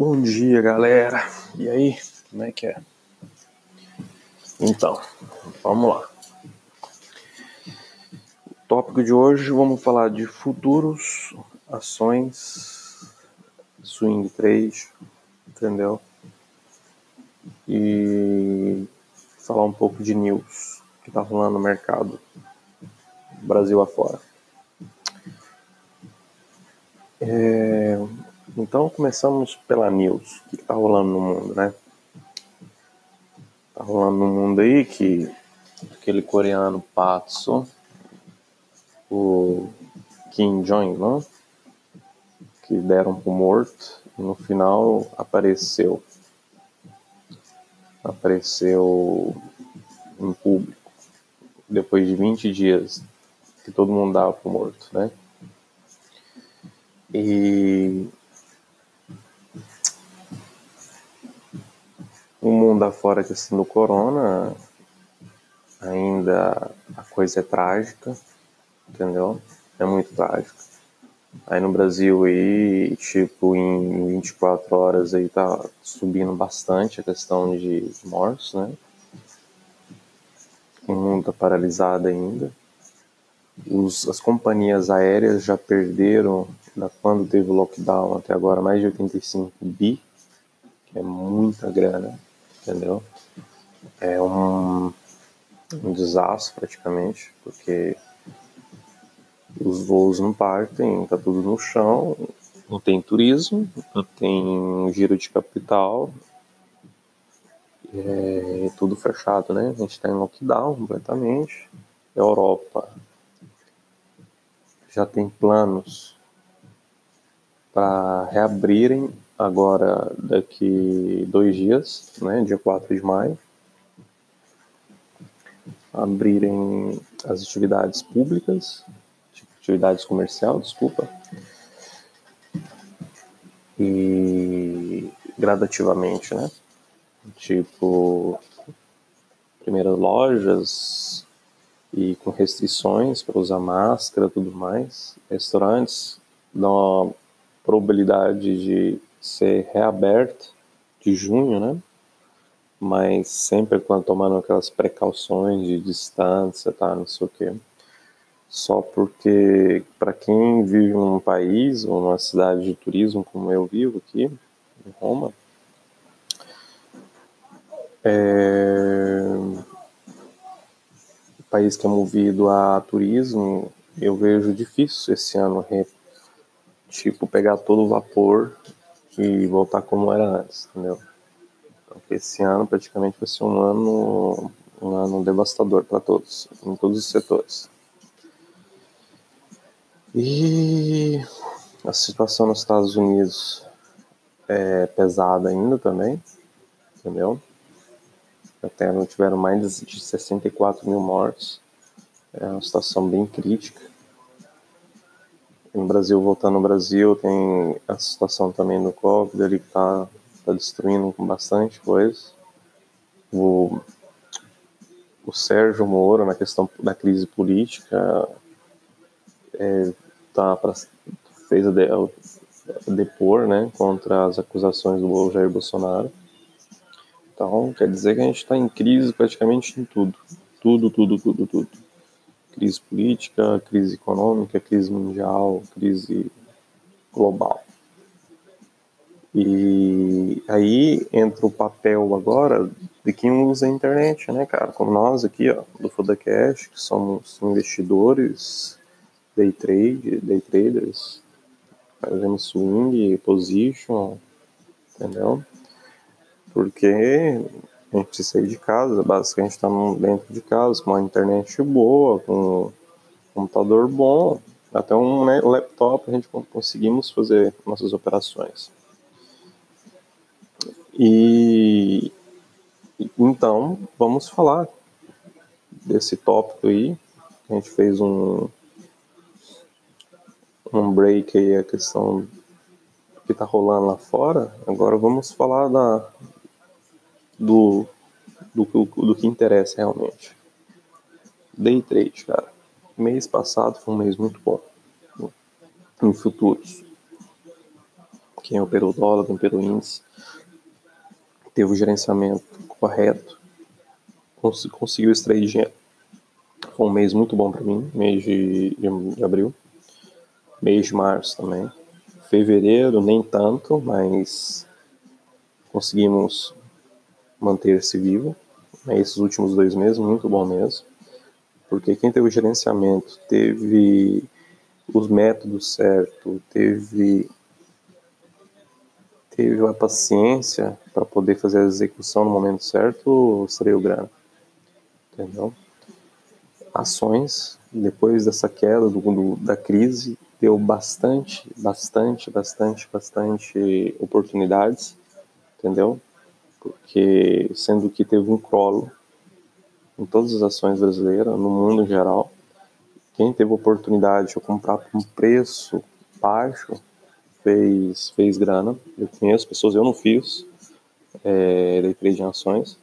Bom dia, galera. E aí, como é que é? Então, vamos lá. O tópico de hoje vamos falar de futuros, ações, swing trade, entendeu? E falar um pouco de news que tá rolando no mercado Brasil afora. É, então começamos pela news. O que está rolando no mundo, né? Tá rolando no mundo aí que aquele coreano Patso, o Kim Jong-un, que deram pro morto, no final apareceu. Apareceu em público. Depois de 20 dias que todo mundo dava pro morto, né? E o mundo afora questão do corona, ainda a coisa é trágica, entendeu? É muito trágico. Aí no Brasil aí, tipo, em 24 horas aí tá subindo bastante a questão de mortes, né? O mundo tá paralisado ainda. Os, as companhias aéreas já perderam, da quando teve o lockdown até agora, mais de 85 bi, que é muita grana, entendeu? É um, um desastre praticamente, porque os voos não partem, tá tudo no chão, não tem turismo, não tem giro de capital, é tudo fechado, né? A gente está em lockdown completamente. Europa já tem planos para reabrirem agora daqui dois dias, né, dia 4 de maio, abrirem as atividades públicas, atividades comercial, desculpa, e gradativamente, né? Tipo, primeiras lojas, e com restrições para usar máscara tudo mais. Restaurantes dão a probabilidade de ser reaberto de junho, né? Mas sempre quando tomando aquelas precauções de distância, tá? Não sei o quê. Só porque, para quem vive num país ou numa cidade de turismo como eu vivo aqui, em Roma, é país que é movido a turismo, eu vejo difícil esse ano, tipo, pegar todo o vapor e voltar como era antes, entendeu? Então, esse ano praticamente vai ser um ano, um ano devastador para todos, em todos os setores. E a situação nos Estados Unidos é pesada ainda também, entendeu? Até não tiveram mais de 64 mil mortos. É uma situação bem crítica. No Brasil, voltando ao Brasil, tem a situação também do Covid, ele está tá destruindo bastante coisa. O, o Sérgio Moro, na questão da crise política, é, tá pra, fez a, de, a depor né, contra as acusações do Jair Bolsonaro. Então, quer dizer que a gente está em crise praticamente em tudo. Tudo, tudo, tudo, tudo. Crise política, crise econômica, crise mundial, crise global. E aí entra o papel agora de quem usa a internet, né, cara? Como nós aqui, ó, do Fodacast, que somos investidores, day trade, day traders, fazemos swing, position, entendeu? porque a gente precisa sair de casa, basicamente está dentro de casa, com uma internet boa, com um computador bom, até um né, laptop a gente conseguimos fazer nossas operações. E então vamos falar desse tópico aí. A gente fez um um break aí a questão que está rolando lá fora. Agora vamos falar da do, do, do que interessa realmente. Day trade, cara. Mês passado foi um mês muito bom em futuros. quem operou o dólar, quem operou o índice, teve o gerenciamento correto, cons conseguiu extrair dinheiro. Foi um mês muito bom para mim, mês de, de, de abril, mês de março também. Fevereiro, nem tanto, mas conseguimos manter-se vivo. Esses últimos dois meses, muito bom mesmo. Porque quem teve o gerenciamento, teve os métodos certos, teve teve a paciência para poder fazer a execução no momento certo, seria o grana. Entendeu? Ações, depois dessa queda do, do, da crise, deu bastante, bastante, bastante, bastante oportunidades, entendeu? Porque sendo que teve um crollo em todas as ações brasileiras, no mundo em geral, quem teve oportunidade de comprar por um preço baixo fez, fez grana. Eu conheço pessoas, eu não fiz é, day trade em ações,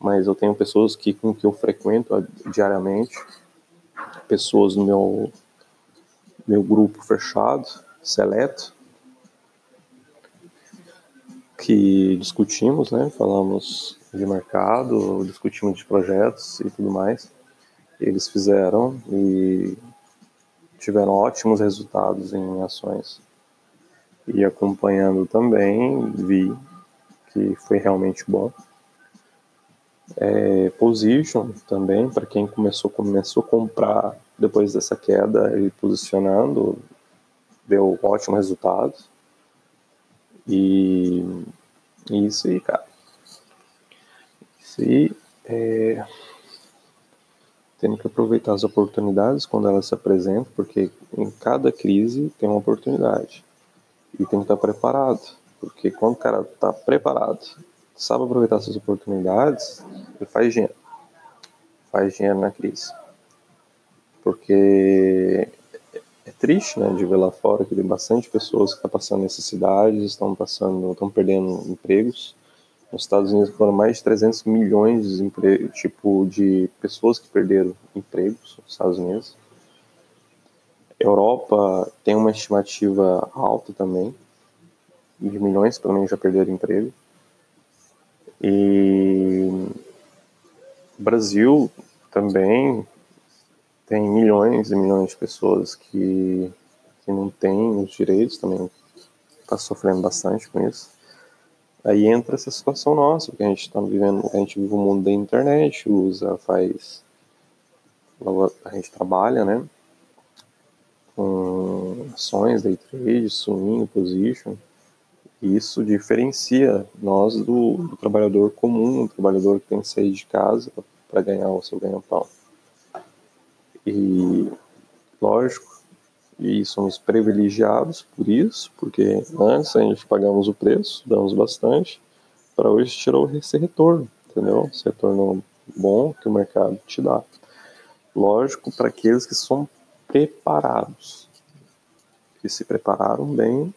mas eu tenho pessoas que, com que eu frequento diariamente, pessoas no meu meu grupo fechado, seleto, que discutimos, né? Falamos de mercado, discutimos de projetos e tudo mais. Eles fizeram e tiveram ótimos resultados em ações. E acompanhando também, vi que foi realmente bom. É, position também, para quem começou, começou a comprar depois dessa queda, ele posicionando, deu ótimo resultado. E isso aí, cara. Isso aí, é, tendo que aproveitar as oportunidades quando elas se apresentam, porque em cada crise tem uma oportunidade. E tem que estar preparado, porque quando o cara está preparado, sabe aproveitar essas oportunidades, ele faz dinheiro. Faz dinheiro na crise porque é triste, né, de ver lá fora que tem bastante pessoas que estão tá passando necessidades, estão passando, estão perdendo empregos. Nos Estados Unidos foram mais de 300 milhões de tipo de pessoas que perderam empregos nos Estados Unidos. Europa tem uma estimativa alta também, de milhões também já perderam emprego. E Brasil também tem milhões e milhões de pessoas que, que não têm os direitos, também está sofrendo bastante com isso. Aí entra essa situação nossa, porque a gente está vivendo, a gente vive o mundo da internet, usa, faz, a gente trabalha, né, com ações, day trade, swing, position, e isso diferencia nós do, do trabalhador comum, do trabalhador que tem que sair de casa para ganhar o seu ganha-pão. E, lógico, e somos privilegiados por isso, porque antes a gente pagamos o preço, damos bastante, para hoje tirou esse retorno, entendeu? Esse retorno bom que o mercado te dá. Lógico, para aqueles que são preparados, que se prepararam bem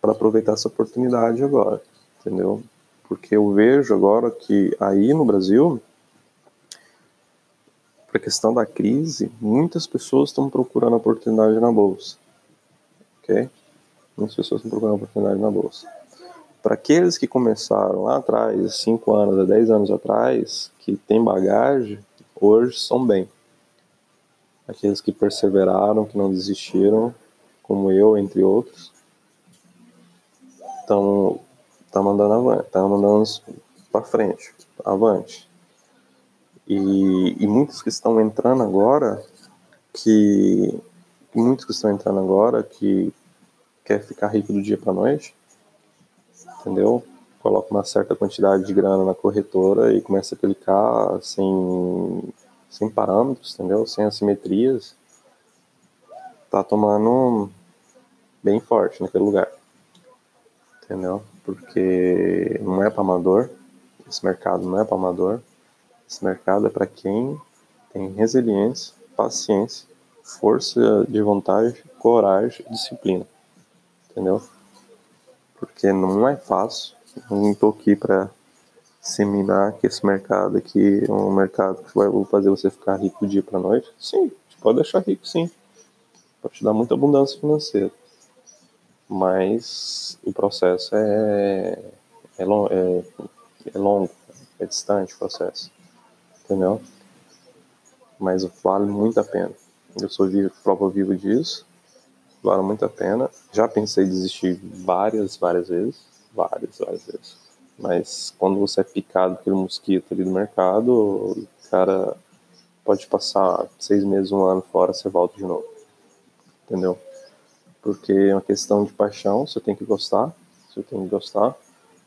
para aproveitar essa oportunidade agora, entendeu? Porque eu vejo agora que aí no Brasil para a questão da crise, muitas pessoas estão procurando oportunidade na bolsa. Ok? Muitas pessoas estão procurando oportunidade na bolsa. Para aqueles que começaram lá atrás, 5 anos, 10 anos atrás, que tem bagagem, hoje são bem. Aqueles que perseveraram, que não desistiram, como eu, entre outros, estão mandando avante, estão mandando para frente, avante. E, e muitos que estão entrando agora, que muitos que estão entrando agora que quer ficar rico do dia para noite, entendeu? Coloca uma certa quantidade de grana na corretora e começa a clicar sem, sem parâmetros, entendeu? Sem assimetrias. Tá tomando bem forte naquele lugar. Entendeu? Porque não é para amador. Esse mercado não é para amador. Esse mercado é para quem tem resiliência, paciência, força de vontade, coragem e disciplina. Entendeu? Porque não é fácil. Não estou aqui para seminar que esse mercado aqui é um mercado que vai fazer você ficar rico dia para noite. Sim, pode deixar rico sim. Pode te dar muita abundância financeira. mas o processo é, é, long, é, é longo, é distante o processo, entendeu? Mas vale muito a pena. Eu sou vivo, prova viva disso, vale muito a pena. Já pensei em desistir várias, várias vezes, várias, várias vezes. Mas quando você é picado pelo mosquito ali do mercado, o cara pode passar seis meses, um ano fora, você volta de novo. Entendeu? Porque é uma questão de paixão, você tem que gostar, você tem que gostar,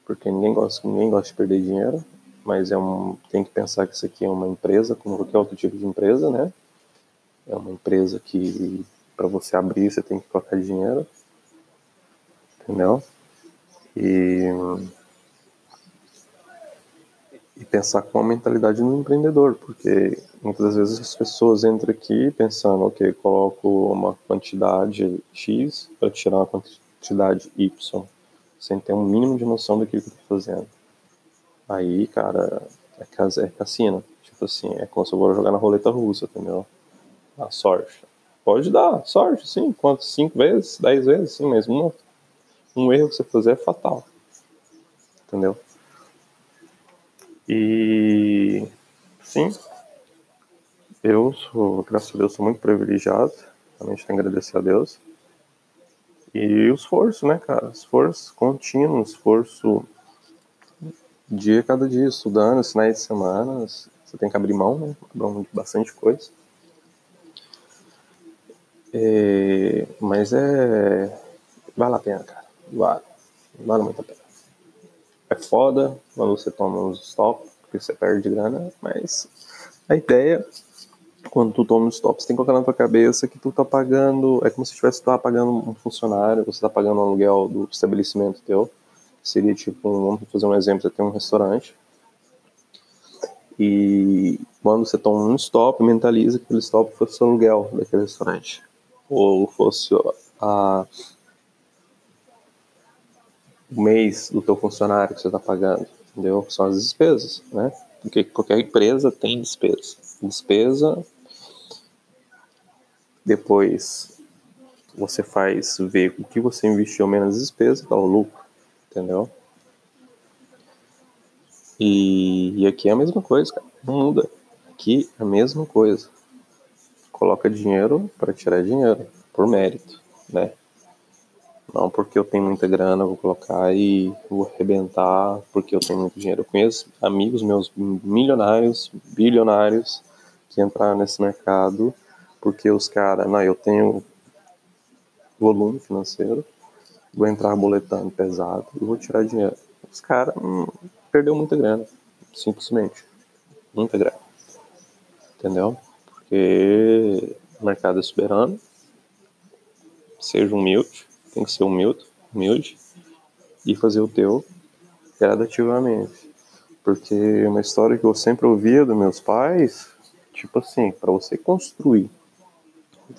porque ninguém gosta, ninguém gosta de perder dinheiro, mas é um, tem que pensar que isso aqui é uma empresa, como qualquer outro tipo de empresa, né? É uma empresa que para você abrir você tem que colocar dinheiro, entendeu? E e pensar com a mentalidade do empreendedor, porque muitas vezes as pessoas entram aqui pensando, ok, coloco uma quantidade X para tirar uma quantidade Y, sem ter um mínimo de noção do que eu estou fazendo. Aí, cara, é, cas é cassino. Tipo assim, é como se eu vou jogar na roleta russa, entendeu? A sorte. Pode dar sorte, sim. Quanto? Cinco vezes? Dez vezes? Sim, mas um, um erro que você fazer é fatal. Entendeu? E sim, eu sou, graças a Deus, sou muito privilegiado. Realmente tenho que agradecer a Deus. E o esforço, né, cara? Esforço contínuo, esforço dia a cada dia, estudando, finais de semana. Você tem que abrir mão, né? Abrir mão de bastante coisa. É, mas é. Vale a pena, cara. Vale. Vale muito a pena é foda quando você toma uns stop, porque você perde grana, mas a ideia, quando tu toma um stop, você tem que colocar na tua cabeça que tu tá pagando, é como se tivesse tu tá pagando um funcionário, você tá pagando o um aluguel do estabelecimento teu, seria tipo, vamos fazer um exemplo, você tem um restaurante, e quando você toma um stop, mentaliza que aquele stop fosse o aluguel daquele restaurante, ou fosse a o mês do teu funcionário que você está pagando, entendeu? São as despesas, né? Porque qualquer empresa tem despesa. Despesa, depois você faz ver o que você investiu menos despesa, dá o lucro, entendeu? E, e aqui é a mesma coisa, cara. Não muda. Aqui é a mesma coisa. Coloca dinheiro para tirar dinheiro, por mérito, né? Não porque eu tenho muita grana, vou colocar e vou arrebentar porque eu tenho muito dinheiro. Eu conheço amigos meus milionários, bilionários, que entraram nesse mercado porque os caras, não, eu tenho volume financeiro, vou entrar boletando pesado e vou tirar dinheiro. Os caras hum, perdeu muita grana, simplesmente. Muita grana. Entendeu? Porque o mercado é soberano. Seja humilde tem que ser humilde, humilde e fazer o teu gradativamente. Porque uma história que eu sempre ouvia dos meus pais, tipo assim, para você construir,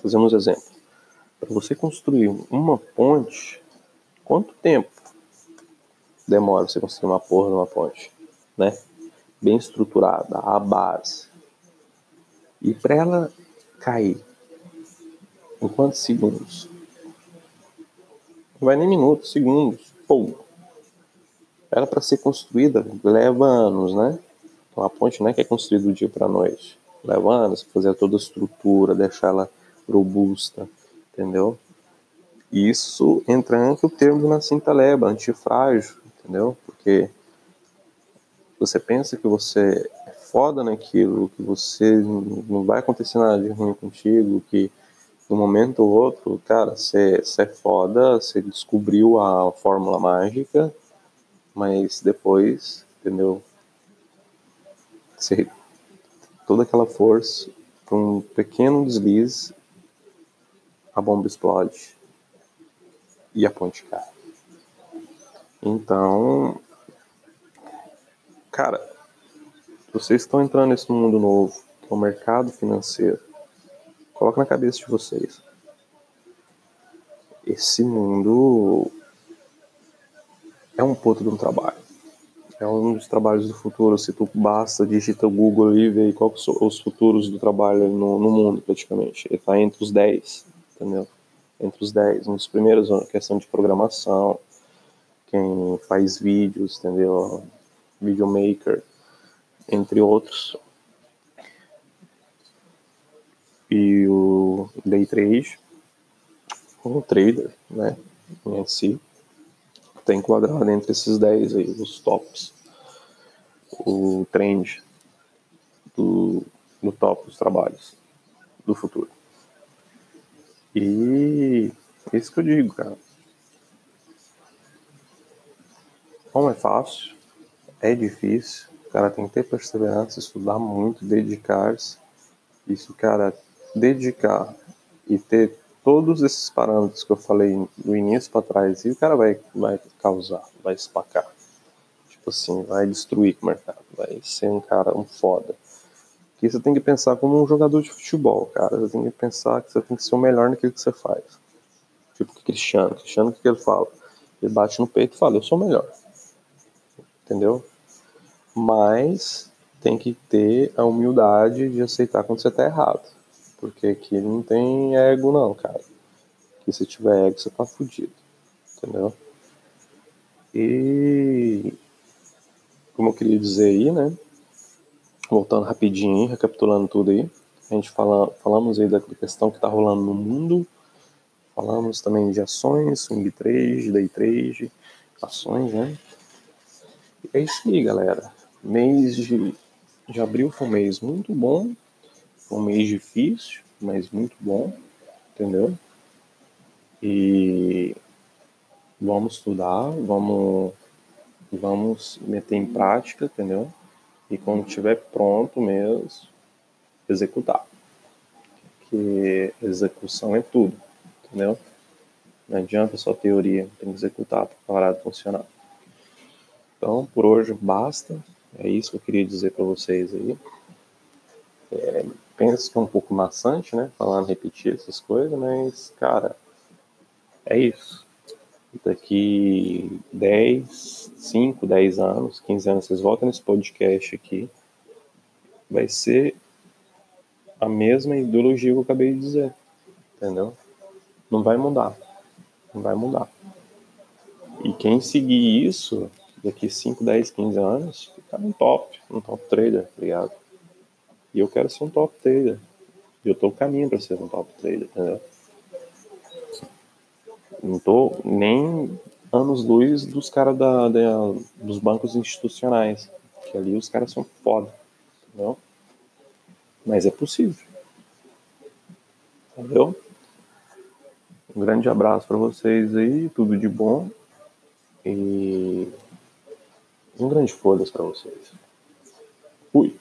fazemos exemplo, para você construir uma ponte, quanto tempo demora você construir uma porra de uma ponte, né? Bem estruturada, a base. E para ela cair, em quantos segundos? Não vai nem minutos, segundos. Pum. Era para ser construída, leva anos, né? Então a ponte não é que é construída do dia para a noite. Leva anos, fazer toda a estrutura, deixar ela robusta, entendeu? Isso entra o termo na cinta leba, antifrágil, entendeu? Porque você pensa que você é foda naquilo, que você não vai acontecer nada de ruim contigo, que de um momento ou outro, cara, você é foda, você descobriu a fórmula mágica, mas depois, entendeu? Toda aquela força, por um pequeno deslize, a bomba explode e a ponte cai. Então, cara, vocês estão entrando nesse mundo novo, que é o mercado financeiro Coloca na cabeça de vocês. Esse mundo é um ponto de um trabalho. É um dos trabalhos do futuro. Se tu basta, digita o Google e vê quais são os futuros do trabalho no, no mundo, praticamente. Ele tá entre os 10, entendeu? Entre os 10. Um dos primeiros, questão de programação, quem faz vídeos, entendeu? Videomaker, entre outros. E o day trade, o trader, né, em si, está enquadrado entre esses 10 aí, os tops. O trend do, do top dos trabalhos do futuro. E isso que eu digo, cara. Não é fácil, é difícil, o cara tem que ter perseverança, estudar muito, dedicar-se. Isso, cara, dedicar e ter todos esses parâmetros que eu falei do início para trás, e o cara vai, vai causar, vai espacar. Tipo assim, vai destruir o mercado, vai ser um cara, um foda. Que você tem que pensar como um jogador de futebol, cara. Você tem que pensar que você tem que ser o melhor naquilo que você faz. Tipo Cristiano. Cristiano, o que, que ele fala? Ele bate no peito e fala, eu sou o melhor entendeu? Mas tem que ter a humildade de aceitar quando você tá errado. Porque aqui não tem ego não, cara. Aqui se tiver ego, você tá fudido. Entendeu? E como eu queria dizer aí, né? Voltando rapidinho, recapitulando tudo aí. A gente fala, falamos aí da questão que tá rolando no mundo. Falamos também de ações, swing trade, day trade, ações, né? É isso aí, galera. Mês de, de abril foi um mês muito bom. Foi um mês difícil, mas muito bom. Entendeu? E vamos estudar, vamos, vamos meter em prática, entendeu? E quando estiver pronto mesmo, executar. Porque execução é tudo, entendeu? Não adianta só teoria, tem que executar para parar de funcionar. Então, por hoje basta. É isso que eu queria dizer para vocês aí. É, penso que é um pouco maçante, né? Falando, repetir essas coisas, mas, cara, é isso. Daqui 10, 5, 10 anos, 15 anos, vocês voltam nesse podcast aqui. Vai ser a mesma ideologia que eu acabei de dizer. Entendeu? Não vai mudar. Não vai mudar. E quem seguir isso daqui 5, 10, 15 anos, ficar no top, um top trader, tá ligado? E eu quero ser um top trader. E eu tô caminho para ser um top trader, entendeu? Não tô nem anos luz dos caras da, da, dos bancos institucionais. Que ali os caras são foda, entendeu? Mas é possível. Entendeu? Um grande abraço para vocês aí, tudo de bom. E um grande foda-se pra vocês. Fui.